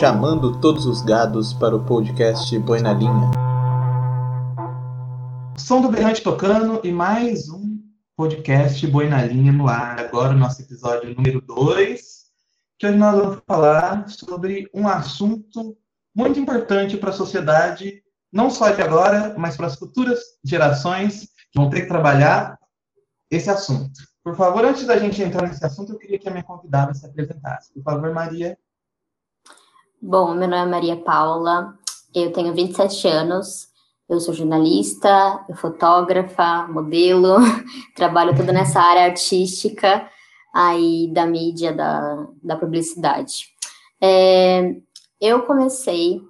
chamando todos os gados para o podcast Boi na Linha. Som do Berrante tocando e mais um podcast Boi na Linha no ar. Agora o nosso episódio número 2, que hoje nós vamos falar sobre um assunto muito importante para a sociedade, não só de agora, mas para as futuras gerações que vão ter que trabalhar esse assunto. Por favor, antes da gente entrar nesse assunto, eu queria que a minha convidada se apresentasse. Por favor, Maria. Bom, meu nome é Maria Paula, eu tenho 27 anos, eu sou jornalista, fotógrafa, modelo, trabalho toda nessa área artística aí da mídia, da, da publicidade. É, eu comecei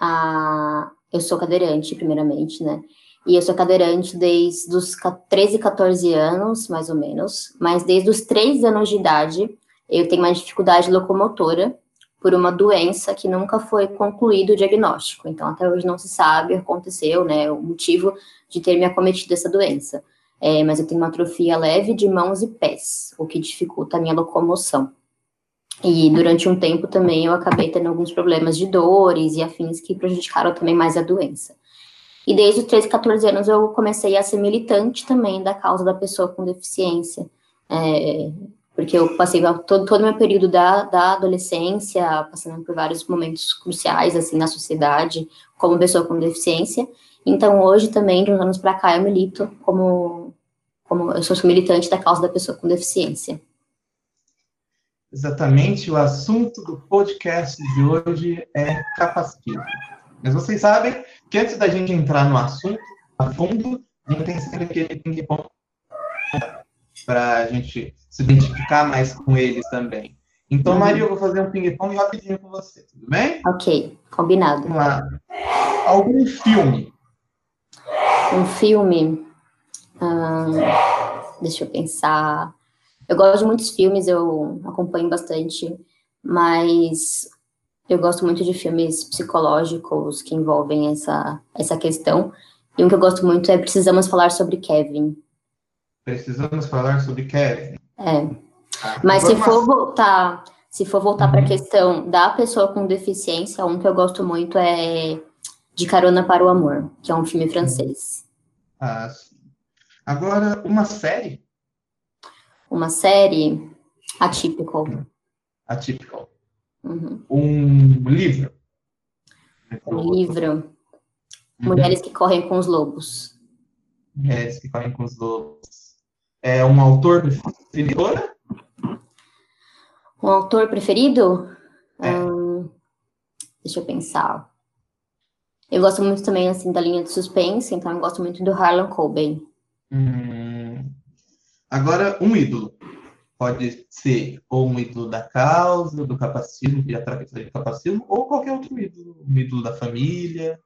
a... Eu sou cadeirante, primeiramente, né? E eu sou cadeirante desde os 13, 14 anos, mais ou menos. Mas desde os 3 anos de idade, eu tenho uma dificuldade locomotora, por uma doença que nunca foi concluído o diagnóstico. Então, até hoje não se sabe o que aconteceu, né, o motivo de ter me acometido essa doença. É, mas eu tenho uma atrofia leve de mãos e pés, o que dificulta a minha locomoção. E durante um tempo também eu acabei tendo alguns problemas de dores e afins que prejudicaram também mais a doença. E desde os 13, 14 anos eu comecei a ser militante também da causa da pessoa com deficiência. É, porque eu passei todo, todo meu período da, da adolescência, passando por vários momentos cruciais, assim, na sociedade, como pessoa com deficiência. Então, hoje também, de uns anos para cá, eu milito como, como, eu sou militante da causa da pessoa com deficiência. Exatamente, o assunto do podcast de hoje é capacitismo. Mas vocês sabem que antes da gente entrar no assunto a fundo, a gente tem sempre aquele ping-pong para a gente se identificar mais com eles também. Então, uhum. Maria, eu vou fazer um ping-pong rapidinho com você, tudo bem? Ok, combinado. Vamos lá. Algum filme? Um filme? Hum, deixa eu pensar. Eu gosto de muitos filmes, eu acompanho bastante, mas eu gosto muito de filmes psicológicos que envolvem essa, essa questão. E um que eu gosto muito é Precisamos Falar sobre Kevin, precisamos falar sobre Kevin. É. Mas se for voltar, se for voltar uhum. para a questão da pessoa com deficiência, um que eu gosto muito é De Carona para o Amor, que é um filme francês. Ah, sim. Agora, uma série? Uma série atípico. Atípico. Uhum. Um livro? Um livro. Mulheres que correm com os lobos. Mulheres que correm com os lobos é um autor preferido? Um autor preferido? É. Hum, deixa eu pensar. Eu gosto muito também, assim, da linha de suspense, então eu gosto muito do Harlan Coben. Hum, agora, um ídolo. Pode ser ou um ídolo da causa, do capacismo, que trata de capacismo, ou qualquer outro ídolo. Um ídolo da família.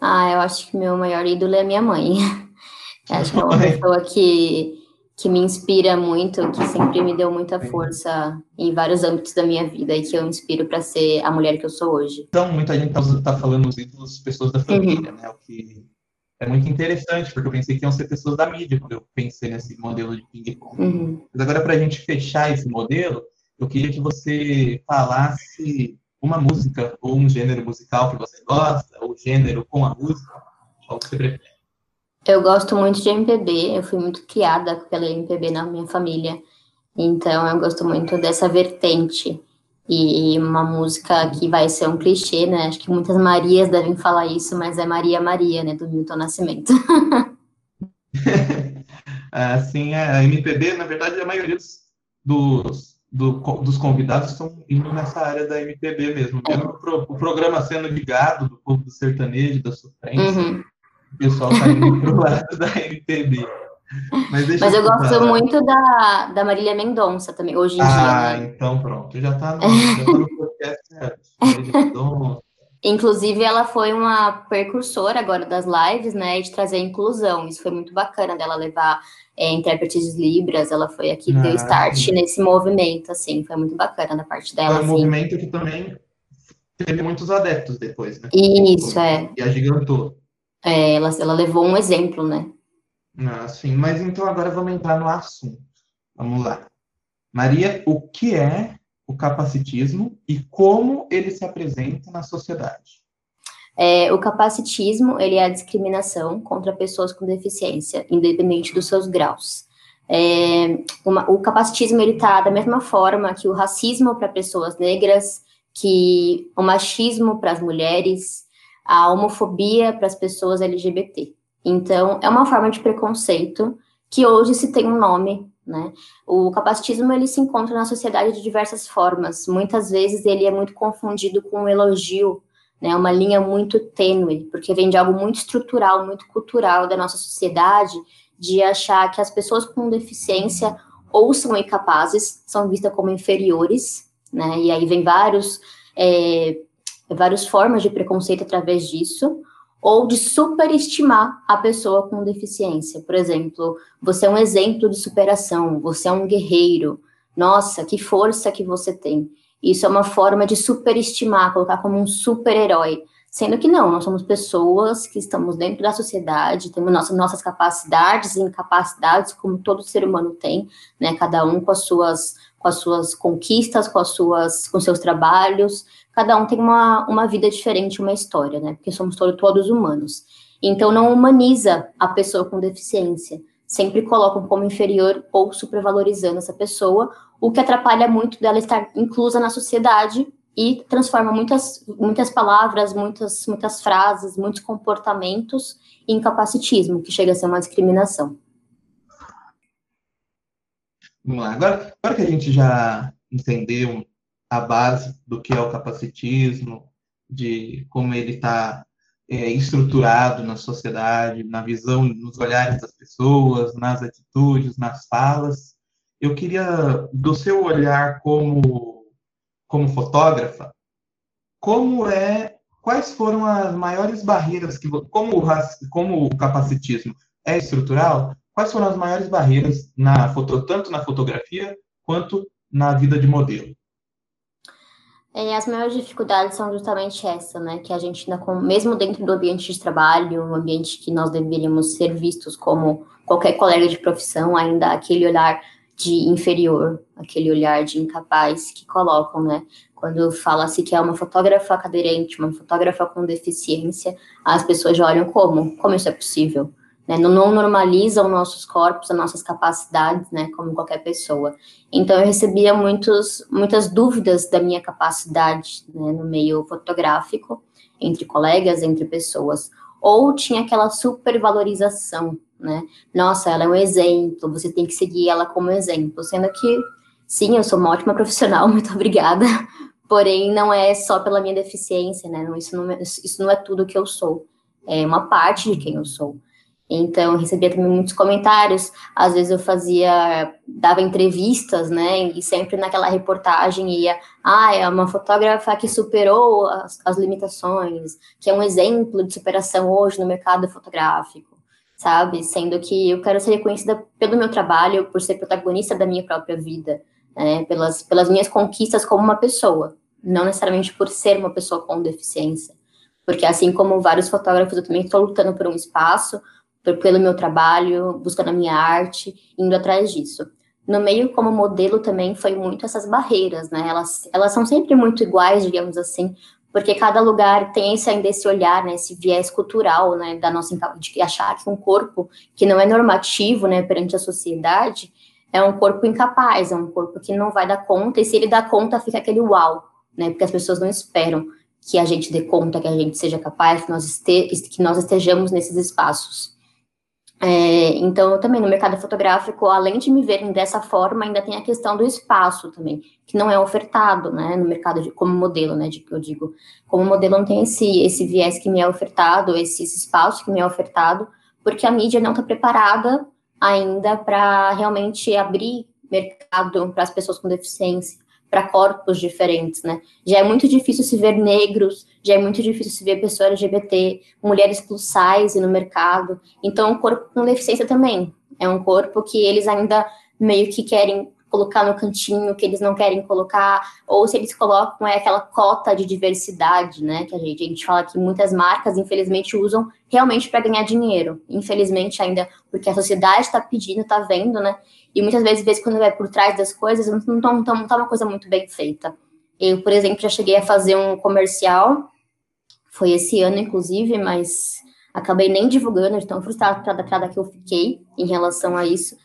Ah, eu acho que meu maior ídolo é minha mãe. Acho que é uma pessoa que, que me inspira muito, que sempre me deu muita força em vários âmbitos da minha vida e que eu inspiro para ser a mulher que eu sou hoje. Então, muita gente está tá falando os ídolos pessoas da família, uhum. né? O que é muito interessante, porque eu pensei que iam ser pessoas da mídia quando eu pensei nesse modelo de ping-pong. Uhum. Mas agora, para a gente fechar esse modelo, eu queria que você falasse uma música ou um gênero musical que você gosta, ou gênero com a música, qual que você prefere. Eu gosto muito de MPB, eu fui muito criada pela MPB na minha família, então eu gosto muito dessa vertente. E uma música que vai ser um clichê, né? Acho que muitas Marias devem falar isso, mas é Maria Maria, né? Do Milton Nascimento. assim, a MPB, na verdade, a maioria dos, dos, do, dos convidados estão indo nessa área da MPB mesmo. O, o programa sendo ligado do povo do sertanejo, da sofrência. Uhum o pessoal tá indo pro lado da MPB. Mas, Mas eu, eu gosto muito da, da Marília Mendonça também, hoje em ah, dia. Ah, né? então pronto, já tá no, já tá no podcast certo. Inclusive, ela foi uma precursora agora das lives, né, de trazer inclusão. Isso foi muito bacana dela levar é, intérpretes de Libras. Ela foi aqui, ah, deu start sim. nesse movimento, assim. Foi muito bacana da parte dela. Foi um assim. movimento que também teve muitos adeptos depois, né? Isso, é. E agigantou. É, ela, ela levou um exemplo, né? Ah, sim, mas então agora vamos entrar no assunto. Vamos lá. Maria, o que é o capacitismo e como ele se apresenta na sociedade? É, o capacitismo ele é a discriminação contra pessoas com deficiência, independente dos seus graus. É, uma, o capacitismo ele está da mesma forma que o racismo para pessoas negras, que o machismo para as mulheres, a homofobia para as pessoas LGBT. Então, é uma forma de preconceito que hoje se tem um nome, né? O capacitismo ele se encontra na sociedade de diversas formas. Muitas vezes ele é muito confundido com um elogio, né? Uma linha muito tênue, porque vem de algo muito estrutural, muito cultural da nossa sociedade, de achar que as pessoas com deficiência ou são incapazes, são vistas como inferiores, né? E aí vem vários é, várias formas de preconceito através disso ou de superestimar a pessoa com deficiência. Por exemplo, você é um exemplo de superação, você é um guerreiro. Nossa, que força que você tem. Isso é uma forma de superestimar, colocar como um super-herói. Sendo que não, nós somos pessoas que estamos dentro da sociedade, temos nossas, nossas capacidades e incapacidades, como todo ser humano tem, né? Cada um com as suas, com as suas conquistas, com as suas, com seus trabalhos, cada um tem uma, uma vida diferente, uma história, né? Porque somos todos, todos humanos. Então, não humaniza a pessoa com deficiência. Sempre colocam como inferior ou supervalorizando essa pessoa, o que atrapalha muito dela estar inclusa na sociedade e transforma muitas, muitas palavras, muitas, muitas frases, muitos comportamentos em capacitismo, que chega a ser uma discriminação. Vamos lá. Agora, agora que a gente já entendeu a base do que é o capacitismo, de como ele está é, estruturado na sociedade, na visão, nos olhares das pessoas, nas atitudes, nas falas. Eu queria, do seu olhar como, como fotógrafa, como é, quais foram as maiores barreiras que, como o, como o capacitismo é estrutural, quais foram as maiores barreiras na tanto na fotografia quanto na vida de modelo? É, as maiores dificuldades são justamente essa, né? Que a gente ainda, mesmo dentro do ambiente de trabalho, um ambiente que nós deveríamos ser vistos como qualquer colega de profissão, ainda aquele olhar de inferior, aquele olhar de incapaz que colocam, né? Quando fala-se que é uma fotógrafa cadeirante, uma fotógrafa com deficiência, as pessoas já olham como? Como isso é possível? Né? Não, normalizam nossos corpos, as nossas capacidades, né? Como qualquer pessoa. Então, eu recebia muitos, muitas dúvidas da minha capacidade né, no meio fotográfico, entre colegas, entre pessoas. Ou tinha aquela supervalorização, né? Nossa, ela é um exemplo, você tem que seguir ela como exemplo. Sendo que, sim, eu sou uma ótima profissional, muito obrigada. Porém, não é só pela minha deficiência, né? Isso não, é, isso não é tudo que eu sou. É uma parte de quem eu sou. Então, eu recebia também muitos comentários. Às vezes eu fazia, dava entrevistas, né? E sempre naquela reportagem ia, ah, é uma fotógrafa que superou as, as limitações, que é um exemplo de superação hoje no mercado fotográfico, sabe? Sendo que eu quero ser reconhecida pelo meu trabalho, por ser protagonista da minha própria vida, né? Pelas, pelas minhas conquistas como uma pessoa, não necessariamente por ser uma pessoa com deficiência. Porque assim como vários fotógrafos, eu também estou lutando por um espaço pelo meu trabalho, buscando a minha arte, indo atrás disso. No meio como modelo também foi muito essas barreiras, né? Elas, elas são sempre muito iguais, digamos assim, porque cada lugar tem esse, ainda esse olhar, né, esse viés cultural, né, da nossa de achar que um corpo que não é normativo, né, perante a sociedade, é um corpo incapaz, é um corpo que não vai dar conta, e se ele dá conta, fica aquele uau, né, porque as pessoas não esperam que a gente dê conta, que a gente seja capaz, que nós, este, que nós estejamos nesses espaços. É, então, também no mercado fotográfico, além de me verem dessa forma, ainda tem a questão do espaço também, que não é ofertado, né, no mercado de, como modelo, né, de que eu digo, como modelo não tem esse, esse viés que me é ofertado, esse, esse espaço que me é ofertado, porque a mídia não está preparada ainda para realmente abrir mercado para as pessoas com deficiência para corpos diferentes, né? Já é muito difícil se ver negros, já é muito difícil se ver pessoas LGBT, mulheres plus size no mercado. Então, o corpo com deficiência também é um corpo que eles ainda meio que querem colocar no cantinho que eles não querem colocar, ou se eles colocam é aquela cota de diversidade, né? Que a gente, a gente fala que muitas marcas, infelizmente, usam realmente para ganhar dinheiro. Infelizmente, ainda porque a sociedade está pedindo, está vendo, né? E muitas vezes, vezes quando vai por trás das coisas, não está não tá uma coisa muito bem feita. Eu, por exemplo, já cheguei a fazer um comercial, foi esse ano, inclusive, mas acabei nem divulgando, de tão frustrada que eu fiquei em relação a isso,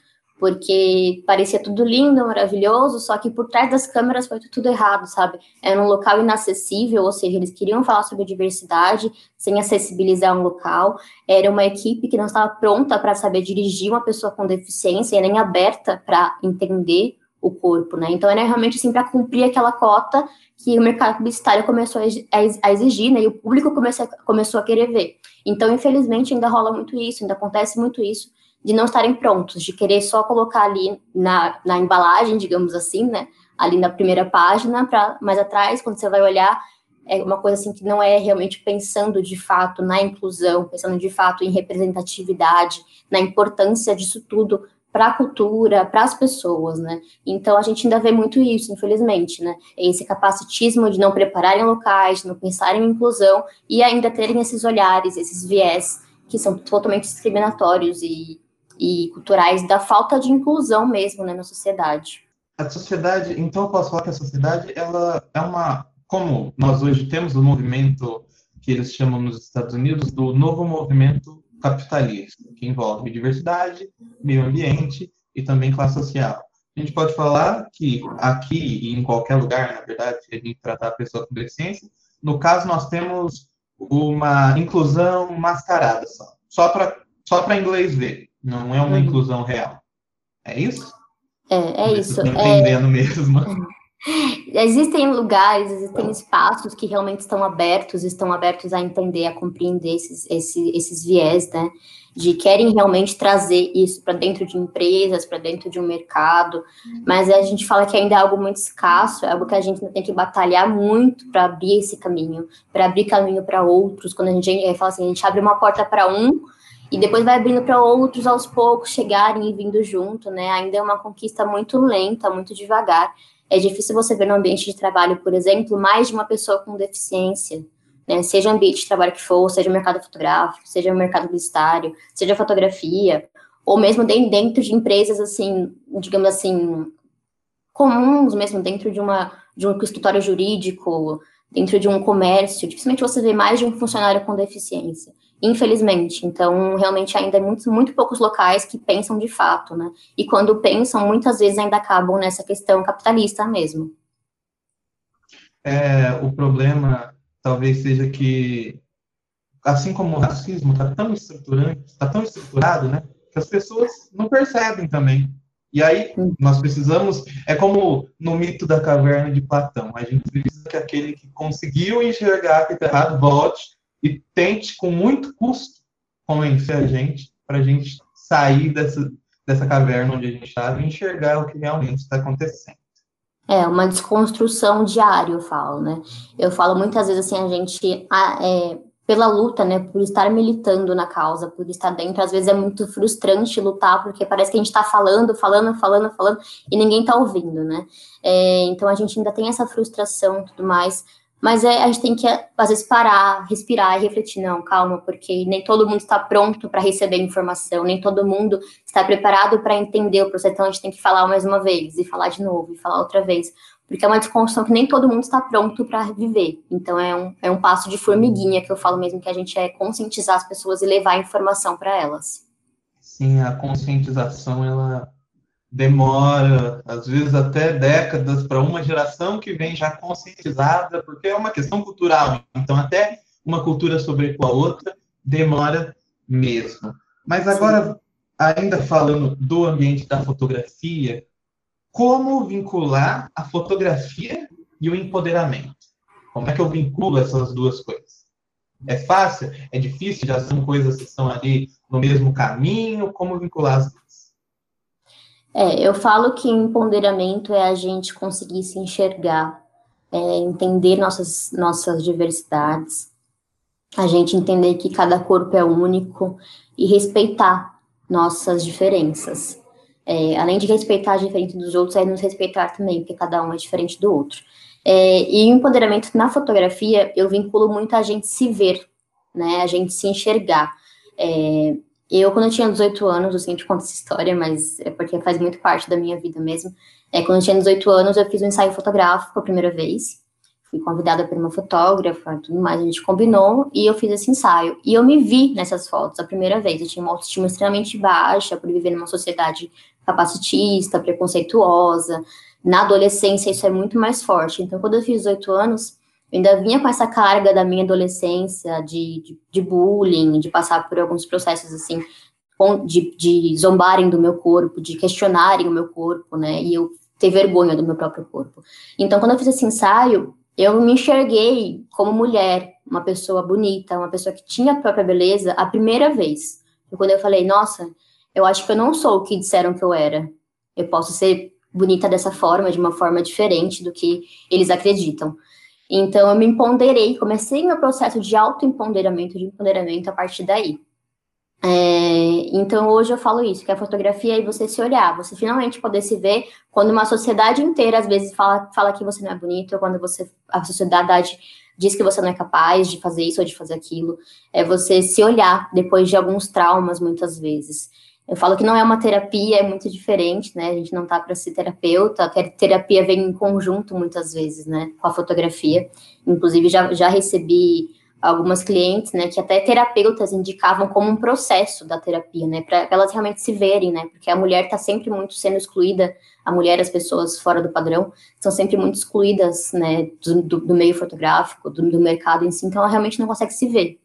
porque parecia tudo lindo, maravilhoso, só que por trás das câmeras foi tudo errado, sabe? Era um local inacessível, ou seja, eles queriam falar sobre diversidade sem acessibilizar um local. Era uma equipe que não estava pronta para saber dirigir uma pessoa com deficiência e nem aberta para entender o corpo, né? Então era realmente assim para cumprir aquela cota que o mercado publicitário começou a exigir, né? E o público começou, começou a querer ver. Então, infelizmente, ainda rola muito isso, ainda acontece muito isso, de não estarem prontos, de querer só colocar ali na, na embalagem, digamos assim, né? Ali na primeira página, para mais atrás, quando você vai olhar, é uma coisa assim que não é realmente pensando de fato na inclusão, pensando de fato em representatividade, na importância disso tudo para a cultura, para as pessoas, né? Então a gente ainda vê muito isso, infelizmente, né? Esse capacitismo de não prepararem locais, de não pensarem em inclusão e ainda terem esses olhares, esses viés que são totalmente discriminatórios e, e culturais da falta de inclusão mesmo, né, na sociedade. A sociedade, então eu posso falar que a sociedade ela é uma, como nós hoje temos o movimento que eles chamam nos Estados Unidos do novo movimento capitalista, que envolve diversidade, meio ambiente e também classe social. A gente pode falar que aqui e em qualquer lugar, na verdade, a gente tratar a pessoa com deficiência, no caso nós temos uma inclusão mascarada só, só para só para inglês ver, não é uma uhum. inclusão real. É isso? É, é isso. Entendendo é... mesmo. Existem lugares, existem espaços que realmente estão abertos, estão abertos a entender, a compreender esses, esses, esses viés, né? De querem realmente trazer isso para dentro de empresas, para dentro de um mercado, mas a gente fala que ainda é algo muito escasso, é algo que a gente tem que batalhar muito para abrir esse caminho, para abrir caminho para outros. Quando a gente é, fala assim, a gente abre uma porta para um, e depois vai abrindo para outros aos poucos chegarem e vindo junto, né? Ainda é uma conquista muito lenta, muito devagar. É difícil você ver no ambiente de trabalho, por exemplo, mais de uma pessoa com deficiência, né? Seja o ambiente de trabalho que for, seja o mercado fotográfico, seja o mercado publicitário, seja fotografia, ou mesmo dentro de empresas assim, digamos assim, comuns mesmo dentro de uma de um escritório jurídico, dentro de um comércio, dificilmente você vê mais de um funcionário com deficiência infelizmente. Então, realmente ainda é muito, muito poucos locais que pensam de fato, né? E quando pensam, muitas vezes ainda acabam nessa questão capitalista mesmo. É, o problema talvez seja que, assim como o racismo está tão estruturante, está tão estruturado, né? Que as pessoas não percebem também. E aí, nós precisamos, é como no mito da caverna de Platão, a gente precisa que aquele que conseguiu enxergar que está errado volte e tente, com muito custo, convencer a gente para a gente sair dessa, dessa caverna onde a gente estava e enxergar o que realmente está acontecendo. É, uma desconstrução diária, eu falo, né? Eu falo muitas vezes assim, a gente, é, pela luta, né, por estar militando na causa, por estar dentro, às vezes é muito frustrante lutar, porque parece que a gente está falando, falando, falando, falando, e ninguém está ouvindo, né? É, então a gente ainda tem essa frustração e tudo mais, mas é, a gente tem que, às vezes, parar, respirar e refletir, não, calma, porque nem todo mundo está pronto para receber informação, nem todo mundo está preparado para entender o processo, então a gente tem que falar mais uma vez, e falar de novo, e falar outra vez, porque é uma desconstrução que nem todo mundo está pronto para viver. Então é um, é um passo de formiguinha que eu falo mesmo, que a gente é conscientizar as pessoas e levar informação para elas. Sim, a conscientização, ela demora, às vezes até décadas, para uma geração que vem já conscientizada, porque é uma questão cultural. Então, até uma cultura sobre a outra demora mesmo. Mas agora, ainda falando do ambiente da fotografia, como vincular a fotografia e o empoderamento? Como é que eu vinculo essas duas coisas? É fácil? É difícil? Já são coisas que estão ali no mesmo caminho? Como vincular as é, eu falo que empoderamento é a gente conseguir se enxergar, é, entender nossas, nossas diversidades, a gente entender que cada corpo é único e respeitar nossas diferenças. É, além de respeitar a diferença dos outros, é nos respeitar também, porque cada um é diferente do outro. É, e o empoderamento na fotografia, eu vinculo muito a gente se ver, né, a gente se enxergar. É, eu, quando eu tinha 18 anos, eu sempre conto essa história, mas é porque faz muito parte da minha vida mesmo. É, quando eu tinha 18 anos, eu fiz um ensaio fotográfico a primeira vez. Fui convidada por uma fotógrafa, tudo mais, a gente combinou e eu fiz esse ensaio. E eu me vi nessas fotos a primeira vez. Eu tinha uma autoestima extremamente baixa por viver numa sociedade capacitista, preconceituosa, na adolescência isso é muito mais forte. Então, quando eu fiz 18 anos, eu ainda vinha com essa carga da minha adolescência, de, de, de bullying, de passar por alguns processos assim, de, de zombarem do meu corpo, de questionarem o meu corpo, né? E eu ter vergonha do meu próprio corpo. Então, quando eu fiz esse ensaio, eu me enxerguei como mulher, uma pessoa bonita, uma pessoa que tinha a própria beleza, a primeira vez. E quando eu falei, nossa, eu acho que eu não sou o que disseram que eu era. Eu posso ser bonita dessa forma, de uma forma diferente do que eles acreditam. Então, eu me empoderei, comecei meu processo de autoempoderamento, de empoderamento a partir daí. É, então, hoje eu falo isso, que a fotografia é você se olhar, você finalmente poder se ver quando uma sociedade inteira, às vezes, fala, fala que você não é bonito, quando você, a sociedade diz que você não é capaz de fazer isso ou de fazer aquilo, é você se olhar depois de alguns traumas, muitas vezes. Eu falo que não é uma terapia, é muito diferente, né? A gente não tá para ser terapeuta, a terapia vem em conjunto muitas vezes, né, com a fotografia. Inclusive, já, já recebi algumas clientes, né, que até terapeutas indicavam como um processo da terapia, né, para elas realmente se verem, né, porque a mulher está sempre muito sendo excluída, a mulher, as pessoas fora do padrão, são sempre muito excluídas, né, do, do, meio fotográfico, do, do mercado em si, então ela realmente não consegue se ver.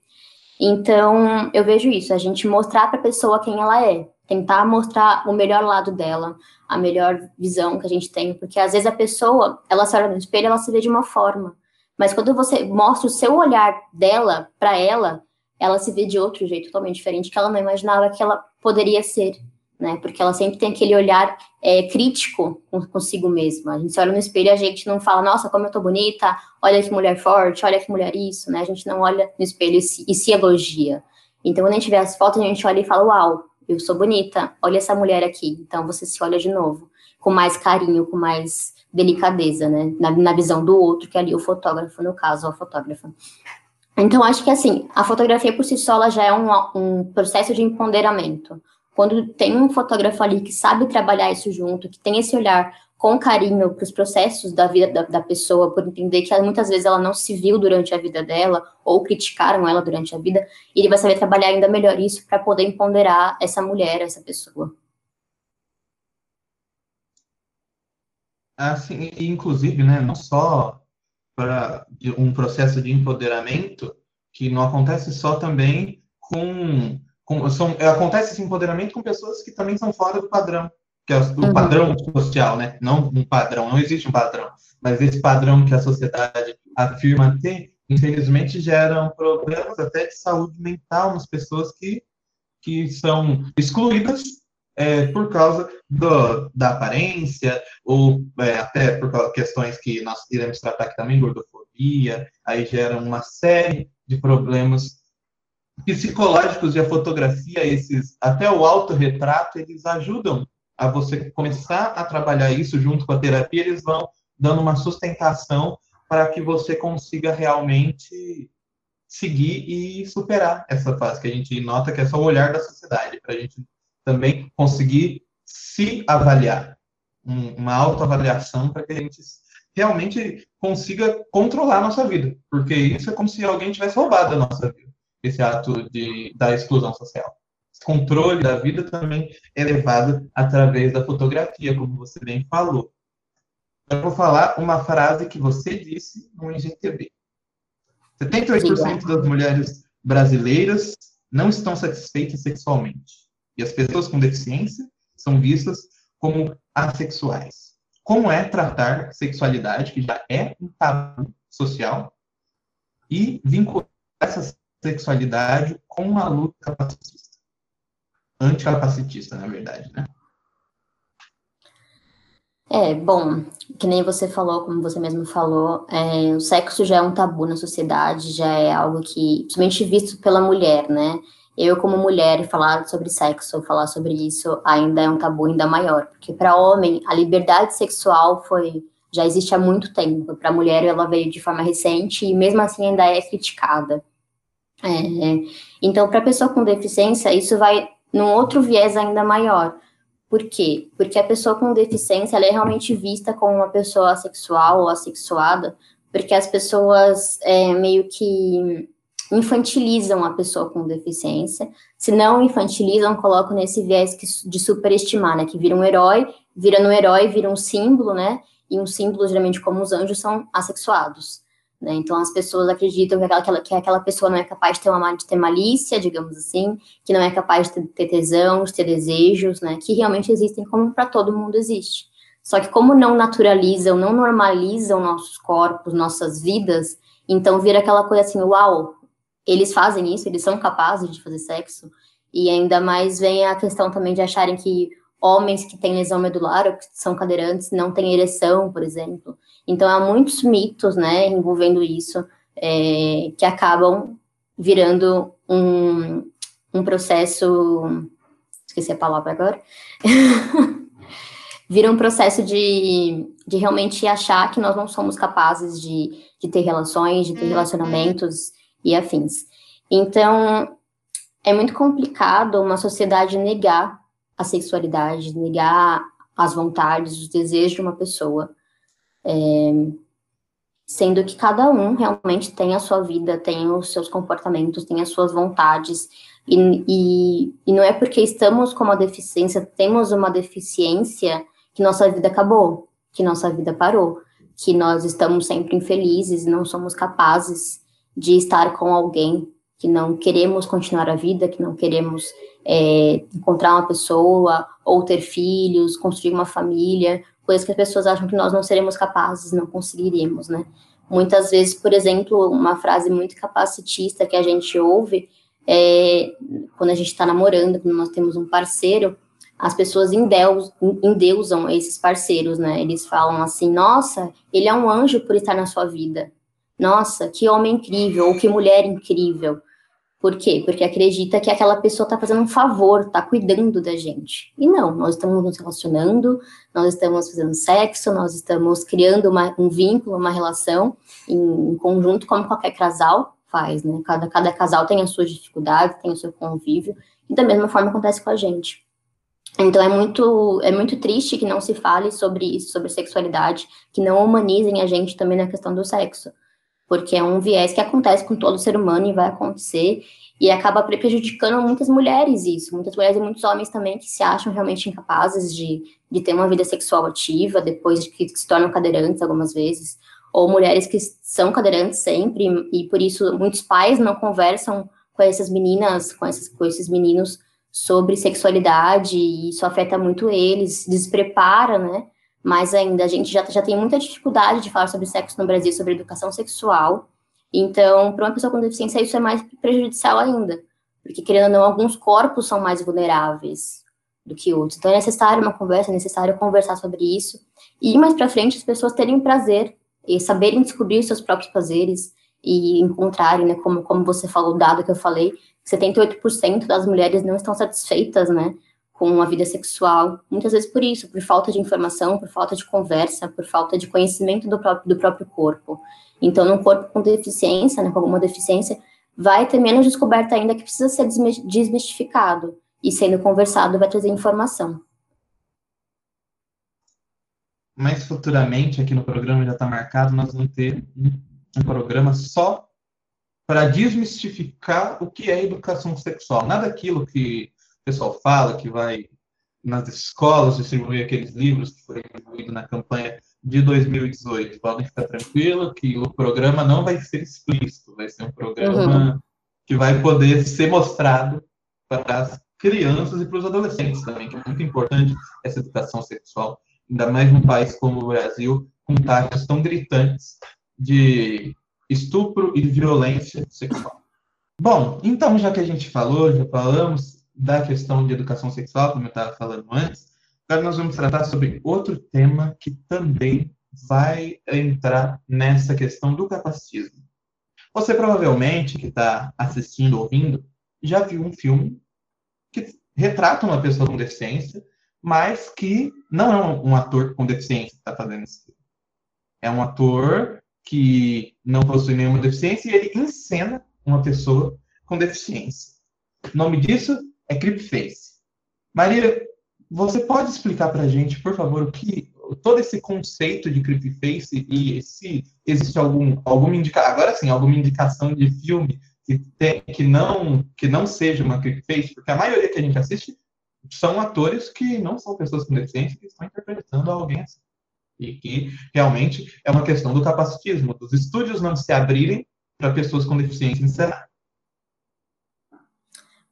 Então, eu vejo isso, a gente mostrar para a pessoa quem ela é, tentar mostrar o melhor lado dela, a melhor visão que a gente tem, porque às vezes a pessoa, ela se olha no espelho, ela se vê de uma forma, mas quando você mostra o seu olhar dela para ela, ela se vê de outro jeito totalmente diferente, que ela não imaginava que ela poderia ser, né? Porque ela sempre tem aquele olhar é, crítico consigo mesma. A gente olha no espelho e a gente não fala, nossa, como eu tô bonita, olha que mulher forte, olha que mulher isso, né? A gente não olha no espelho e se, e se elogia. Então, quando a gente vê as fotos, a gente olha e fala, uau, eu sou bonita, olha essa mulher aqui. Então, você se olha de novo, com mais carinho, com mais delicadeza, né? Na, na visão do outro, que é ali o fotógrafo, no caso, a fotógrafa. Então, acho que assim, a fotografia por si só já é um, um processo de empoderamento. Quando tem um fotógrafo ali que sabe trabalhar isso junto, que tem esse olhar com carinho para os processos da vida da, da, pessoa, por entender que muitas vezes ela não se viu durante a vida dela, ou criticaram ela durante a vida, e ele vai saber trabalhar ainda melhor isso para poder empoderar essa mulher, essa pessoa. Assim, inclusive, né, não só para um processo de empoderamento que não acontece só também com, com são, acontece esse empoderamento com pessoas que também são fora do padrão, que é o uhum. padrão social, né? Não um padrão, não existe um padrão, mas esse padrão que a sociedade afirma ter, infelizmente geram problemas até de saúde mental nas pessoas que que são excluídas é, por causa do, da aparência, ou é, até por questões que nós iremos tratar aqui também, gordofobia, aí geram uma série de problemas psicológicos e a fotografia, esses, até o autorretrato, eles ajudam a você começar a trabalhar isso junto com a terapia, eles vão dando uma sustentação para que você consiga realmente seguir e superar essa fase que a gente nota que é só o olhar da sociedade, para a gente também conseguir se avaliar, uma autoavaliação para que a gente realmente consiga controlar a nossa vida, porque isso é como se alguém tivesse roubado a nossa vida, esse ato de, da exclusão social. Esse controle da vida também é levado através da fotografia, como você bem falou. Eu vou falar uma frase que você disse no IGTV. 78% das mulheres brasileiras não estão satisfeitas sexualmente e as pessoas com deficiência são vistas como assexuais. Como é tratar sexualidade, que já é um tabu social, e vincular essa sexualidade com uma luta capacitista? Anticapacitista, na verdade, né? É, bom, que nem você falou, como você mesmo falou, é, o sexo já é um tabu na sociedade, já é algo que, principalmente visto pela mulher, né? eu, como mulher, falar sobre sexo, falar sobre isso, ainda é um tabu ainda maior. Porque para homem, a liberdade sexual foi já existe há muito tempo. Para a mulher, ela veio de forma recente e, mesmo assim, ainda é criticada. É, então, para a pessoa com deficiência, isso vai num outro viés ainda maior. Por quê? Porque a pessoa com deficiência é realmente vista como uma pessoa assexual ou assexuada, porque as pessoas é, meio que infantilizam a pessoa com deficiência. Se não infantilizam, colocam nesse viés de superestimar, né? Que vira um herói, vira no herói, vira um símbolo, né? E um símbolo, geralmente, como os anjos, são assexuados. Né? Então, as pessoas acreditam que aquela, que aquela pessoa não é capaz de ter, uma, de ter malícia, digamos assim, que não é capaz de ter, tesão, de ter desejos, né? Que realmente existem, como para todo mundo existe. Só que como não naturalizam, não normalizam nossos corpos, nossas vidas, então vira aquela coisa assim, uau, eles fazem isso, eles são capazes de fazer sexo, e ainda mais vem a questão também de acharem que homens que têm lesão medular ou que são cadeirantes não têm ereção, por exemplo. Então, há muitos mitos, né, envolvendo isso, é, que acabam virando um, um processo. Esqueci a palavra agora. Vira um processo de, de realmente achar que nós não somos capazes de, de ter relações, de ter uhum. relacionamentos e afins. Então, é muito complicado uma sociedade negar a sexualidade, negar as vontades, os desejos de uma pessoa, é, sendo que cada um realmente tem a sua vida, tem os seus comportamentos, tem as suas vontades, e, e, e não é porque estamos com uma deficiência, temos uma deficiência, que nossa vida acabou, que nossa vida parou, que nós estamos sempre infelizes, não somos capazes de estar com alguém, que não queremos continuar a vida, que não queremos é, encontrar uma pessoa, ou ter filhos, construir uma família, coisas que as pessoas acham que nós não seremos capazes, não conseguiríamos, né? Muitas vezes, por exemplo, uma frase muito capacitista que a gente ouve é quando a gente está namorando, quando nós temos um parceiro, as pessoas endeus, endeusam esses parceiros, né? Eles falam assim: nossa, ele é um anjo por estar na sua vida. Nossa, que homem incrível, ou que mulher incrível. Por quê? Porque acredita que aquela pessoa está fazendo um favor, está cuidando da gente. E não, nós estamos nos relacionando, nós estamos fazendo sexo, nós estamos criando uma, um vínculo, uma relação em, em, conjunto, como qualquer casal faz, né? Cada, cada casal tem as suas dificuldades, tem o seu convívio, e da mesma forma acontece com a gente. Então é muito, é muito triste que não se fale sobre isso, sobre sexualidade, que não humanizem a gente também na questão do sexo porque é um viés que acontece com todo ser humano e vai acontecer, e acaba prejudicando muitas mulheres isso, muitas mulheres e muitos homens também que se acham realmente incapazes de, de ter uma vida sexual ativa, depois de que se tornam cadeirantes algumas vezes, ou mulheres que são cadeirantes sempre, e por isso muitos pais não conversam com essas meninas, com, essas, com esses meninos sobre sexualidade, e isso afeta muito eles, desprepara, né, mais ainda, a gente já, já tem muita dificuldade de falar sobre sexo no Brasil, sobre educação sexual. Então, para uma pessoa com deficiência, isso é mais prejudicial ainda. Porque, querendo ou não, alguns corpos são mais vulneráveis do que outros. Então, é necessário uma conversa, é necessário conversar sobre isso. E mais para frente, as pessoas terem prazer e saberem descobrir seus próprios prazeres e encontrarem, né, como, como você falou, o dado que eu falei, 78% das mulheres não estão satisfeitas, né, com a vida sexual, muitas vezes por isso, por falta de informação, por falta de conversa, por falta de conhecimento do próprio, do próprio corpo. Então, num corpo com deficiência, né, com alguma deficiência, vai ter menos descoberta ainda que precisa ser desmistificado, e sendo conversado vai trazer informação. Mas futuramente, aqui no programa já está marcado, nós vamos ter um, programa só para desmistificar o que é educação sexual. Nada daquilo que pessoal fala que vai nas escolas distribuir aqueles livros que foram incluídos na campanha de 2018. Podem ficar tranquilos que o programa não vai ser explícito, vai ser um programa uhum. que vai poder ser mostrado para as crianças e para os adolescentes também, que é muito importante essa educação sexual, ainda mais num país como o Brasil, com taxas tão gritantes de estupro e violência sexual. Bom, então já que a gente falou, já falamos, da questão de educação sexual, como eu estava falando antes, agora nós vamos tratar sobre outro tema que também vai entrar nessa questão do capacitismo. Você provavelmente, que está assistindo, ouvindo, já viu um filme que retrata uma pessoa com deficiência, mas que não é um, ator com deficiência que está fazendo isso. É um ator que não possui nenhuma deficiência e ele encena uma pessoa com deficiência. O nome disso é Creepface. Maria, você pode explicar para a gente, por favor, o que todo esse conceito de creepyface e se existe algum alguma indicação, agora sim, alguma indicação de filme que tem, que não que não seja uma creepyface, porque a maioria que a gente assiste são atores que não são pessoas com deficiência que estão interpretando alguém assim. E que realmente é uma questão do capacitismo, dos estúdios não se abrirem para pessoas com deficiência encenar.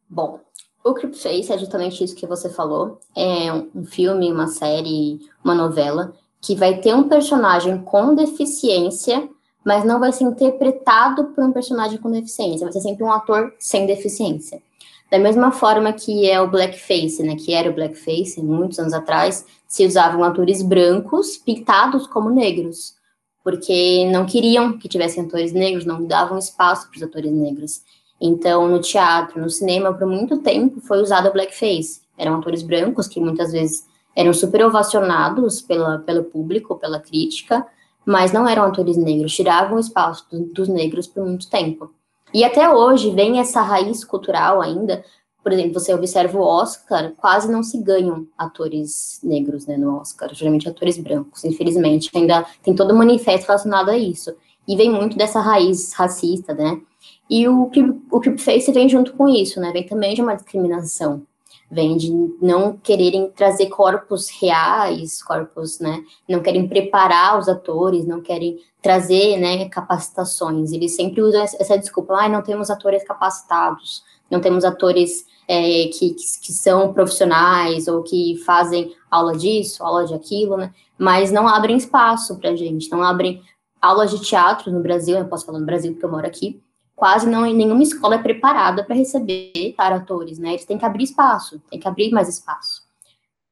Bom, o Creepface é justamente isso que você falou. É um filme, uma série, uma novela que vai ter um personagem com deficiência, mas não vai ser interpretado por um personagem com deficiência. Vai ser sempre um ator sem deficiência. Da mesma forma que é o blackface, né, que era o blackface muitos anos atrás, se usavam atores brancos pintados como negros, porque não queriam que tivessem atores negros, não davam espaço para os atores negros. Então, no teatro, no cinema, por muito tempo foi usado blackface. Eram atores brancos que muitas vezes eram super ovacionados pela, pelo público, pela crítica, mas não eram atores negros, tiravam o espaço do, dos negros por muito tempo. E até hoje vem essa raiz cultural ainda. Por exemplo, você observa o Oscar, quase não se ganham atores negros né, no Oscar, geralmente atores brancos. Infelizmente, ainda tem todo o manifesto relacionado a isso. E vem muito dessa raiz racista, né? E o, o Creepface vem junto com isso, né? Vem também de uma discriminação. Vem de não quererem trazer corpos reais, corpos, né? Não querem preparar os atores, não querem trazer, né, capacitações. Eles sempre usam essa desculpa, ah, não temos atores capacitados, não temos atores é, que, que, são profissionais ou que fazem aula disso, aula de aquilo, né? Mas não abrem espaço para gente, não abrem aulas de teatro no Brasil, eu posso falar no Brasil porque eu moro aqui, quase não nenhuma escola é preparada para receber para atores, né? Eles têm que abrir espaço, tem que abrir mais espaço.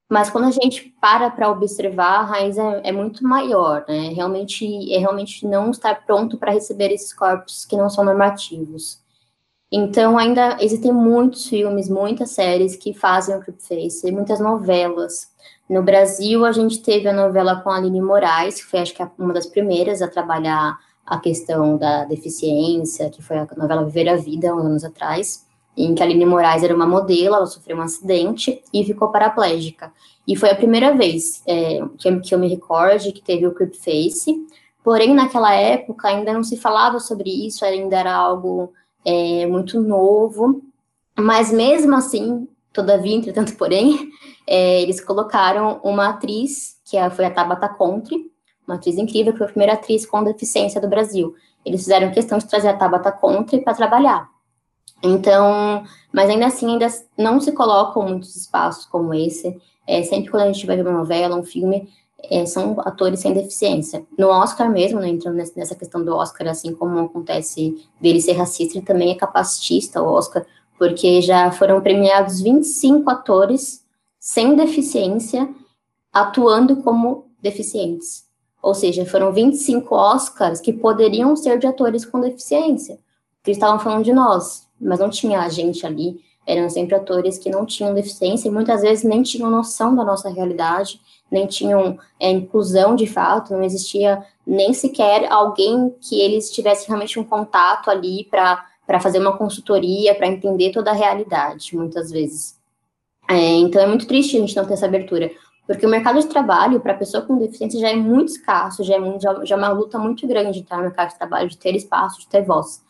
Mas quando a gente para para observar, a raiz é, é, muito maior, né? Realmente é realmente não estar pronto para receber esses corpos que não são normativos. Então ainda existem muitos filmes, muitas séries que fazem o creepface, muitas novelas. No Brasil a gente teve a novela com a Aline Moraes, que foi acho que uma das primeiras a trabalhar a questão da deficiência, que foi a novela Viver a Vida, uns anos atrás, em que a Aline Moraes era uma modelo, ela sofreu um acidente e ficou paraplégica. E foi a primeira vez é, que, eu, que eu me recorde que teve o creep face, porém naquela época ainda não se falava sobre isso, ainda era algo é, muito novo, mas mesmo assim, todavia, entretanto, porém, é, eles colocaram uma atriz, que é, foi a Tabata Contre, uma atriz incrível, que foi a primeira atriz com deficiência do Brasil. Eles fizeram questão de trazer a Tabata Contra para trabalhar. Então, mas ainda assim, ainda não se colocam muitos espaços como esse. É, sempre quando a gente vai ver uma novela, um filme, é, são atores sem deficiência. No Oscar mesmo, né, entrando nessa questão do Oscar, assim como acontece dele ser racista, ele também é capacitista, o Oscar, porque já foram premiados 25 atores sem deficiência atuando como deficientes. Ou seja, foram 25 Oscars que poderiam ser de atores com deficiência. Eles estavam falando de nós, mas não tinha a gente ali. Eram sempre atores que não tinham deficiência e muitas vezes nem tinham noção da nossa realidade, nem tinham é, inclusão de fato, não existia nem sequer alguém que eles tivessem realmente um contato ali para fazer uma consultoria, para entender toda a realidade, muitas vezes. É, então é muito triste a gente não ter essa abertura. Porque o mercado de trabalho para pessoa com deficiência já é muito escasso, já é, muito, já, é uma luta muito grande, tá? No mercado de trabalho, de ter espaço, de ter voz.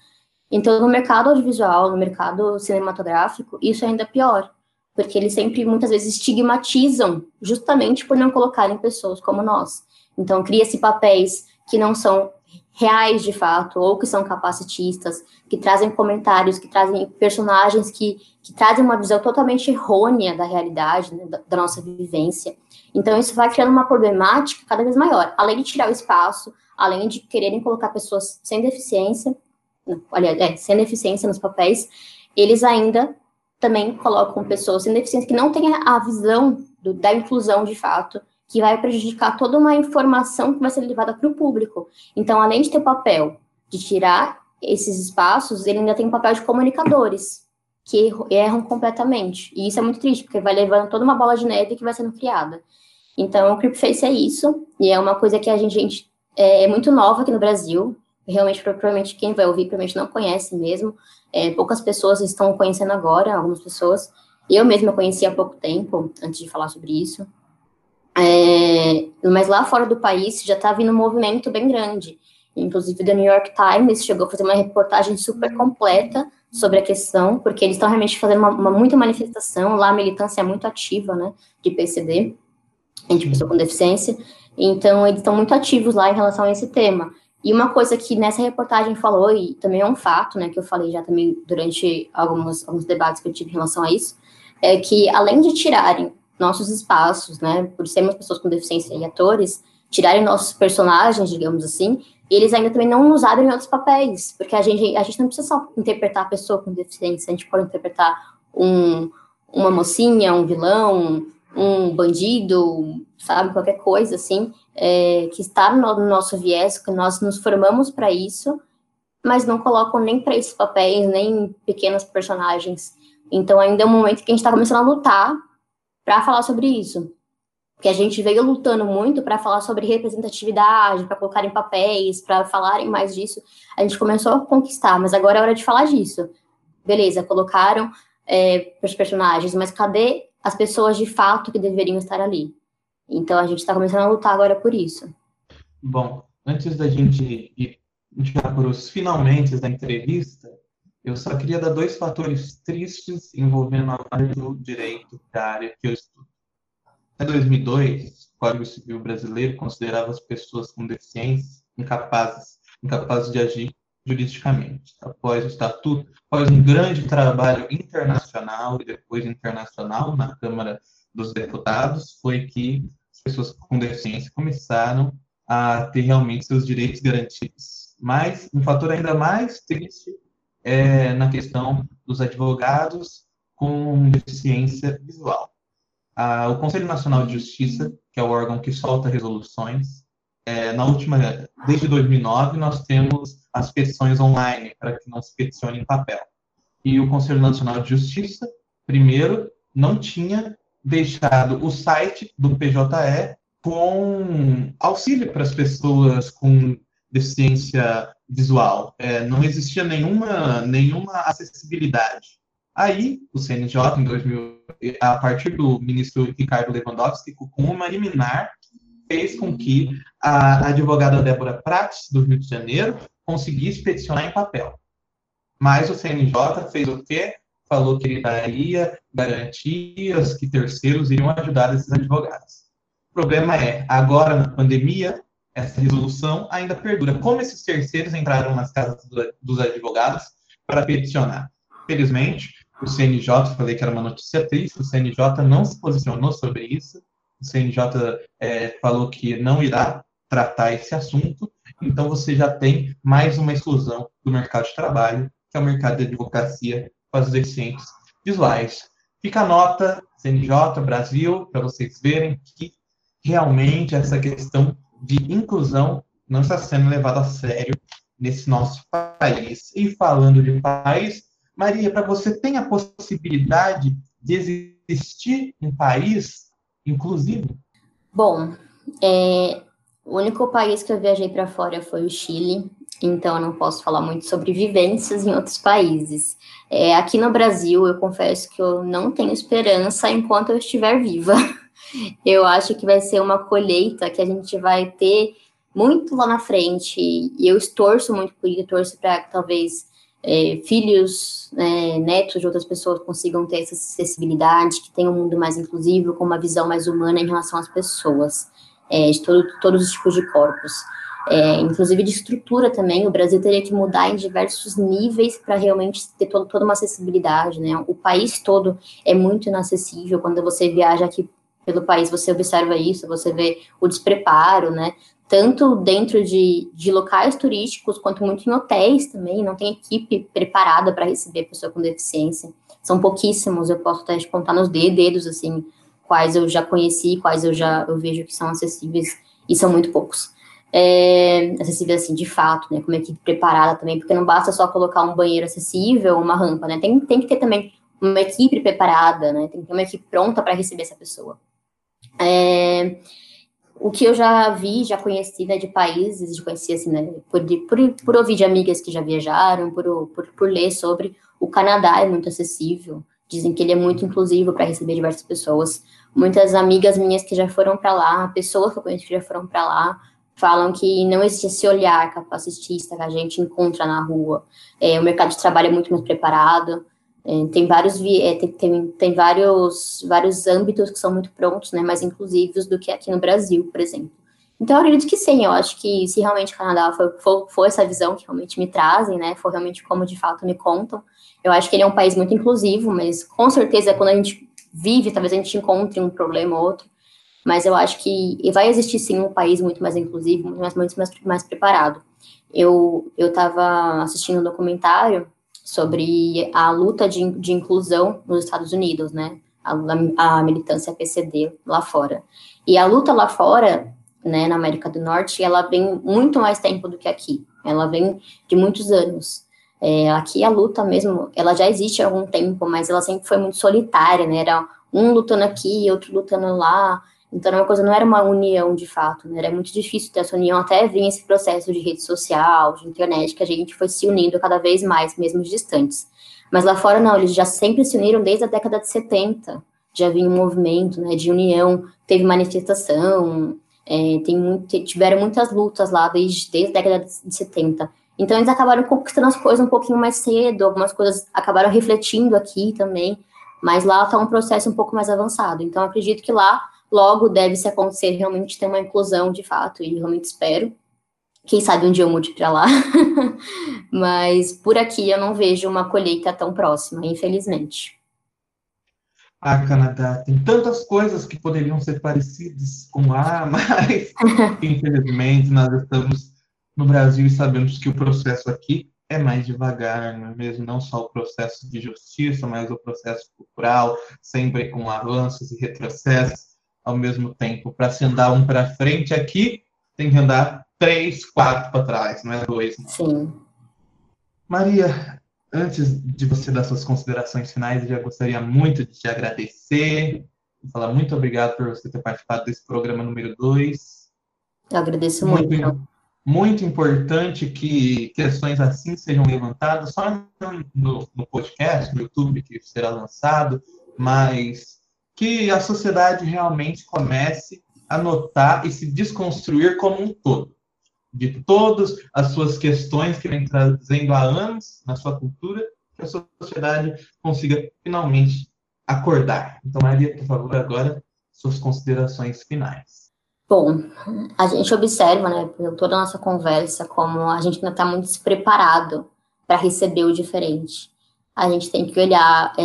Então, no mercado audiovisual, no mercado cinematográfico, isso é ainda pior. Porque eles sempre, muitas vezes, estigmatizam justamente por não colocarem pessoas como nós. Então, cria-se papéis que não são reais de fato, ou que são capacitistas, que trazem comentários, que trazem personagens que, que trazem uma visão totalmente errônea da realidade, né, da, da, nossa vivência. Então, isso vai criando uma problemática cada vez maior, além de tirar o espaço, além de quererem colocar pessoas sem deficiência, aliás, é, sem deficiência nos papéis, eles ainda também colocam pessoas sem deficiência que não têm a visão do, da inclusão de fato, que vai prejudicar toda uma informação que vai ser levada para o público. Então, além de ter o papel de tirar esses espaços, ele ainda tem o papel de comunicadores. que erram completamente. E isso é muito triste, porque vai levando toda uma bola de neve que vai sendo criada. Então, o Creepface é isso, e é uma coisa que a gente, gente é, é, muito nova aqui no Brasil. Realmente, provavelmente, quem vai ouvir, provavelmente não conhece mesmo. É, poucas pessoas estão conhecendo agora, algumas pessoas. Eu mesma conheci há pouco tempo, antes de falar sobre isso. É, mas lá fora do país já está vindo um movimento bem grande. Inclusive, o New York Times chegou a fazer uma reportagem super completa sobre a questão, porque eles estão realmente fazendo uma, uma, muita manifestação, lá a militância é muito ativa, né, de PCD, de pessoa com deficiência, então eles estão muito ativos lá em relação a esse tema. E uma coisa que nessa reportagem falou, e também é um fato, né, que eu falei já também durante alguns, alguns debates que eu tive em relação a isso, é que além de tirarem nossos espaços, né, por sermos pessoas com deficiência e atores, tirarem nossos personagens, digamos assim, eles ainda também não nos abrem outros papéis, porque a gente, a gente não precisa só interpretar a pessoa com deficiência, a gente pode interpretar um, uma mocinha, um vilão, um bandido, sabe, qualquer coisa assim, é, que está no, no, nosso viés, que nós nos formamos para isso, mas não colocam nem para esses papéis, nem pequenos personagens. Então ainda é um momento que a gente está começando a lutar para falar sobre isso que a gente veio lutando muito para falar sobre representatividade, para colocar em papéis, para falarem mais disso. A gente começou a conquistar, mas agora é hora de falar disso. Beleza, colocaram é, os personagens, mas cadê as pessoas de fato que deveriam estar ali? Então a gente está começando a lutar agora por isso. Bom, antes da gente ir para os finalmente da entrevista, eu só queria dar dois fatores tristes envolvendo a área do direito da área que eu estudo. Até 2002, o Código Civil brasileiro considerava as pessoas com deficiência incapazes, incapazes de agir juridicamente. Após o estatuto, após um grande trabalho internacional e depois internacional na Câmara dos Deputados, foi que as pessoas com deficiência começaram a ter realmente seus direitos garantidos. Mas um fator ainda mais triste é na questão dos advogados com deficiência visual o Conselho Nacional de Justiça, que é o órgão que solta resoluções, é, na última, desde 2009, nós temos as petições online, para que não se peticione em papel. E o Conselho Nacional de Justiça, primeiro, não tinha deixado o site do PJE com auxílio para as pessoas com deficiência visual. É, não existia nenhuma, nenhuma acessibilidade. Aí, o CNJ, em 2000, a partir do ministro Ricardo Lewandowski, com uma liminar, fez com que a advogada Débora Prates, do Rio de Janeiro, conseguisse peticionar em papel. Mas o CNJ fez o quê? Falou que ele daria garantias que terceiros iriam ajudar esses advogados. O problema é, agora na pandemia, essa resolução ainda perdura. Como esses terceiros entraram nas casas dos advogados para peticionar? Felizmente, o CNJ, falei que era uma notícia triste, o CNJ não se posicionou sobre isso, o CNJ é, falou que não irá tratar esse assunto, então você já tem mais uma exclusão do mercado de trabalho, que é o mercado de advocacia para os deficientes visuais. Fica a nota, CNJ, Brasil, para vocês verem que realmente essa questão de inclusão não está sendo levada a sério nesse nosso país. E falando de país, Maria, para você tem a possibilidade de existir um país inclusivo? Bom, é, o único país que eu viajei para fora foi o Chile, então eu não posso falar muito sobre vivências em outros países. É, aqui no Brasil, eu confesso que eu não tenho esperança enquanto eu estiver viva. Eu acho que vai ser uma colheita que a gente vai ter muito lá na frente, e eu estorço muito por isso, torço para talvez é, filhos, é, netos de outras pessoas consigam ter essa acessibilidade, que tenham um mundo mais inclusivo, com uma visão mais humana em relação às pessoas, é, de todo, todos os tipos de corpos. É, inclusive de estrutura também, o Brasil teria que mudar em diversos níveis para realmente ter todo, toda uma acessibilidade, né? O país todo é muito inacessível, quando você viaja aqui pelo país, você observa isso, você vê o despreparo, né? tanto dentro de, de locais turísticos, quanto muito em hotéis também, não tem equipe preparada para receber pessoa com deficiência. São pouquíssimos, eu posso até contar nos dedos, assim, quais eu já conheci, quais eu já eu vejo que são acessíveis, e são muito poucos. É, acessíveis, assim, de fato, né, com uma equipe preparada também, porque não basta só colocar um banheiro acessível, uma rampa, né, tem, tem que ter também uma equipe preparada, né? Tem que ter uma equipe pronta para receber essa pessoa. É, o que eu já vi, já conheci né, de países, já conheci assim, né, por, por, por ouvir de amigas que já viajaram, por, por, por ler sobre, o Canadá é muito acessível, dizem que ele é muito inclusivo para receber diversas pessoas. Muitas amigas minhas que já foram para lá, pessoas que eu conheço que já foram para lá, falam que não existe esse olhar capacitista que a gente encontra na rua. É, o mercado de trabalho é muito mais preparado, tem vários é, tem, tem, tem, vários vários âmbitos que são muito prontos, né, mais inclusivos do que aqui no Brasil, por exemplo. Então, eu acredito que sim, eu acho que se realmente o Canadá for, for, essa visão que realmente me trazem, né, for realmente como de fato me contam, eu acho que ele é um país muito inclusivo, mas com certeza quando a gente vive, talvez a gente encontre um problema ou outro, mas eu acho que vai existir sim um país muito mais inclusivo, muito mais, muito mais, mais preparado. Eu estava assistindo um documentário sobre a luta de, de inclusão nos Estados Unidos, né? A, a, militância PCD lá fora. E a luta lá fora, né, na América do Norte, ela vem muito mais tempo do que aqui. Ela vem de muitos anos. É, aqui a luta mesmo, ela já existe há algum tempo, mas ela sempre foi muito solitária, né? Era um lutando aqui, outro lutando lá. Então, uma coisa não era uma união de fato, né? Era muito difícil ter essa união até vir esse processo de rede social, de internet, que a gente foi se unindo cada vez mais, mesmo distantes. Mas lá fora, não, eles já sempre se uniram desde a década de 70. Já vinha um movimento né, de união, teve manifestação, é, tem muito, tiveram muitas lutas lá desde, desde a década de 70. Então, eles acabaram conquistando as coisas um pouquinho mais cedo, algumas coisas acabaram refletindo aqui também, mas lá está um processo um pouco mais avançado. Então, acredito que lá Logo, deve se acontecer realmente ter uma inclusão de fato, e realmente espero. Quem sabe um dia eu mude para lá. Mas por aqui eu não vejo uma colheita tão próxima, infelizmente. Ah, Canadá, tem tantas coisas que poderiam ser parecidas com lá, mas infelizmente nós estamos no Brasil e sabemos que o processo aqui é mais devagar, não é mesmo? Não só o processo de justiça, mas o processo cultural, sempre com avanços e retrocessos ao mesmo tempo. Para se andar um para frente aqui, tem que andar três, quatro para trás, não é dois. Não. Sim. Maria, antes de você dar suas considerações finais, eu já gostaria muito de te agradecer, falar muito obrigado por você ter participado desse programa número dois. Eu agradeço muito. Muito, muito importante que questões assim sejam levantadas, só no, no podcast, no YouTube, que será lançado, mas que a sociedade realmente comece a notar e se desconstruir como um todo. De todas as suas questões que vem trazendo há anos na sua cultura, que a sociedade consiga finalmente acordar. Então, Maria, por favor, agora suas considerações finais. Bom, a gente observa, né, por toda a nossa conversa, como a gente ainda está muito despreparado para receber o diferente a gente tem que olhar é,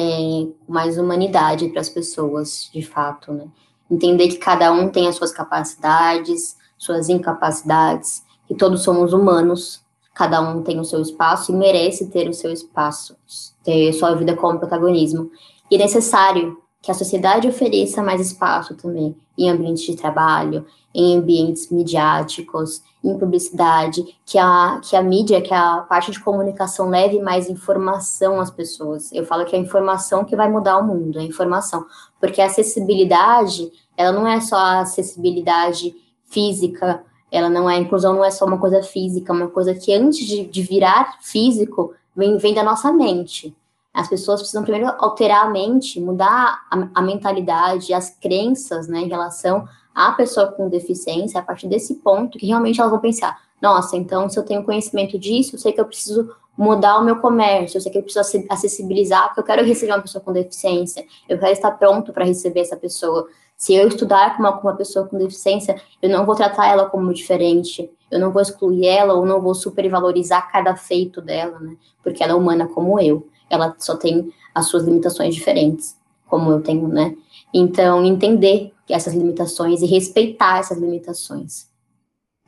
com mais humanidade para as pessoas, de fato, né? Entender que cada um tem as suas capacidades, suas incapacidades, que todos somos humanos, cada um tem o seu espaço e merece ter o seu espaço, ter sua vida como protagonismo. E é necessário que a sociedade ofereça mais espaço também em ambientes de trabalho, em ambientes midiáticos, em publicidade, que a, que a mídia, que a parte de comunicação leve mais informação às pessoas. Eu falo que é a informação que vai mudar o mundo, é a informação. Porque a acessibilidade, ela não é só a acessibilidade física, ela não é, a inclusão não é só uma coisa física, é uma coisa que antes de, de virar físico, vem, vem da nossa mente. As pessoas precisam primeiro alterar a mente, mudar a, a mentalidade, as crenças, né, em relação à pessoa com deficiência, a partir desse ponto que realmente elas vão pensar, nossa, então se eu tenho conhecimento disso, eu sei que eu preciso mudar o meu comércio, eu sei que eu preciso acessibilizar, porque eu quero receber uma pessoa com deficiência, eu quero estar pronto para receber essa pessoa. Se eu estudar com uma, com uma pessoa com deficiência, eu não vou tratar ela como diferente, eu não vou excluir ela ou não vou supervalorizar cada feito dela, né? Porque ela é humana como eu ela só tem as suas limitações diferentes, como eu tenho, né? Então, entender essas limitações e respeitar essas limitações.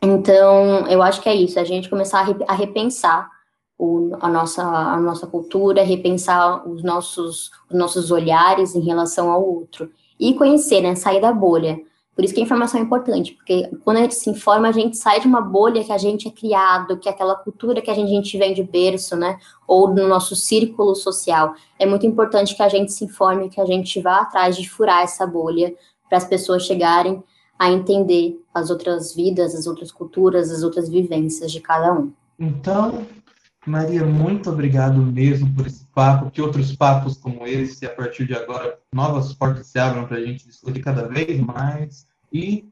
Então, eu acho que é isso, a gente começar a repensar o, a, nossa, a nossa cultura, repensar os nossos, os nossos olhares em relação ao outro. E conhecer, né? Sair da bolha. Por isso que a informação é importante, porque quando a gente se informa, a gente sai de uma bolha que a gente é criado, que é aquela cultura que a gente, a gente vem de berço, né? Ou no nosso círculo social. É muito importante que a gente se informe, que a gente vá atrás de furar essa bolha para as pessoas chegarem a entender as outras vidas, as outras culturas, as outras vivências de cada um. Então, Maria, muito obrigado mesmo por esse papo, que outros papos como esse, a partir de agora, novas portas se abram para a gente discutir cada vez mais. E,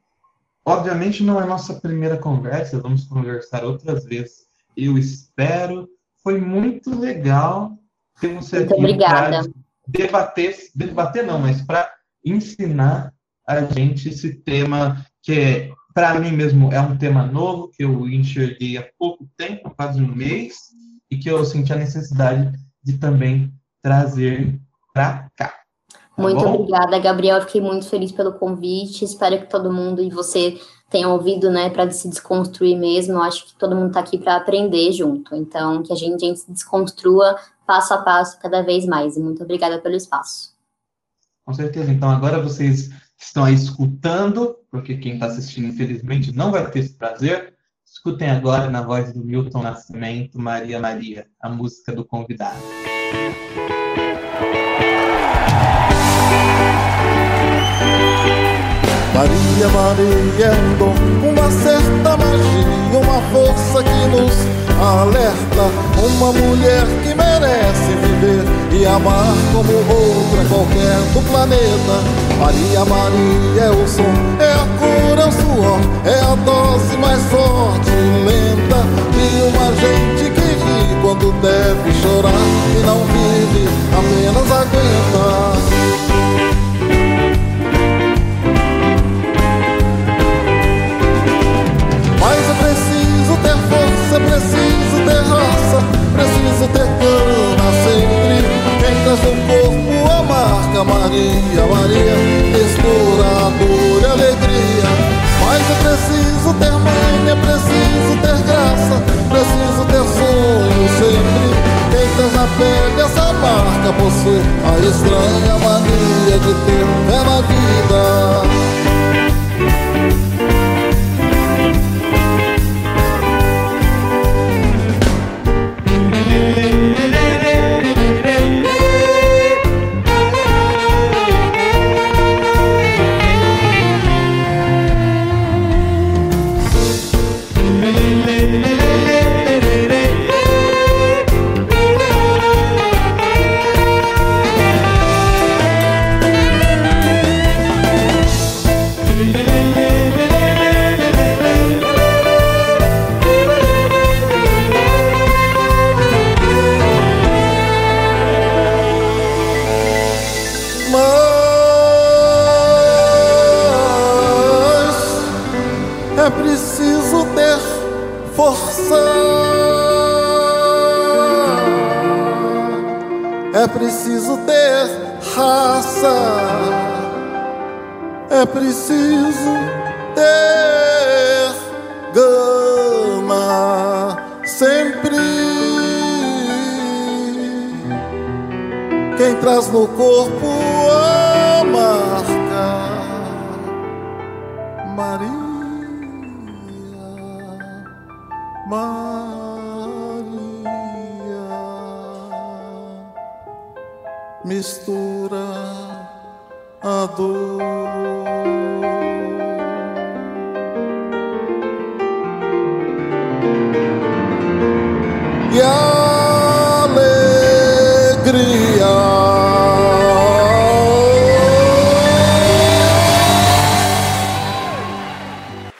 obviamente, não é nossa primeira conversa, vamos conversar outras vezes. Eu espero. Foi muito legal ter você muito aqui para debater, debater não, mas para ensinar a gente esse tema que é para mim mesmo é um tema novo que eu enxerguei há pouco tempo, quase um mês, e que eu senti a necessidade de também trazer para cá. Tá muito bom? obrigada, Gabriel. Fiquei muito feliz pelo convite. Espero que todo mundo e você tenham ouvido, né, para se desconstruir mesmo. Eu acho que todo mundo está aqui para aprender junto. Então, que a gente, a gente se desconstrua passo a passo cada vez mais. E muito obrigada pelo espaço. Com certeza. Então, agora vocês estão aí escutando, porque quem está assistindo, infelizmente, não vai ter esse prazer. Escutem agora na voz do Milton Nascimento, Maria Maria, a música do convidado. Maria, Maria é um uma certa magia, uma força que nos alerta. Uma mulher que merece viver e amar como outra qualquer do planeta. Maria, Maria é o som, é a cura, é o suor, é a dose mais forte e lenta de uma gente que ri quando deve chorar e não vive, apenas aguenta. É preciso ter raça, preciso ter cana sempre. Traz no corpo a marca Maria, Maria, mistura dor e alegria. Mas é preciso ter mãe, é preciso ter graça, preciso ter sonho sempre. Quem traz na pele essa marca possui a estranha mania de ter na vida.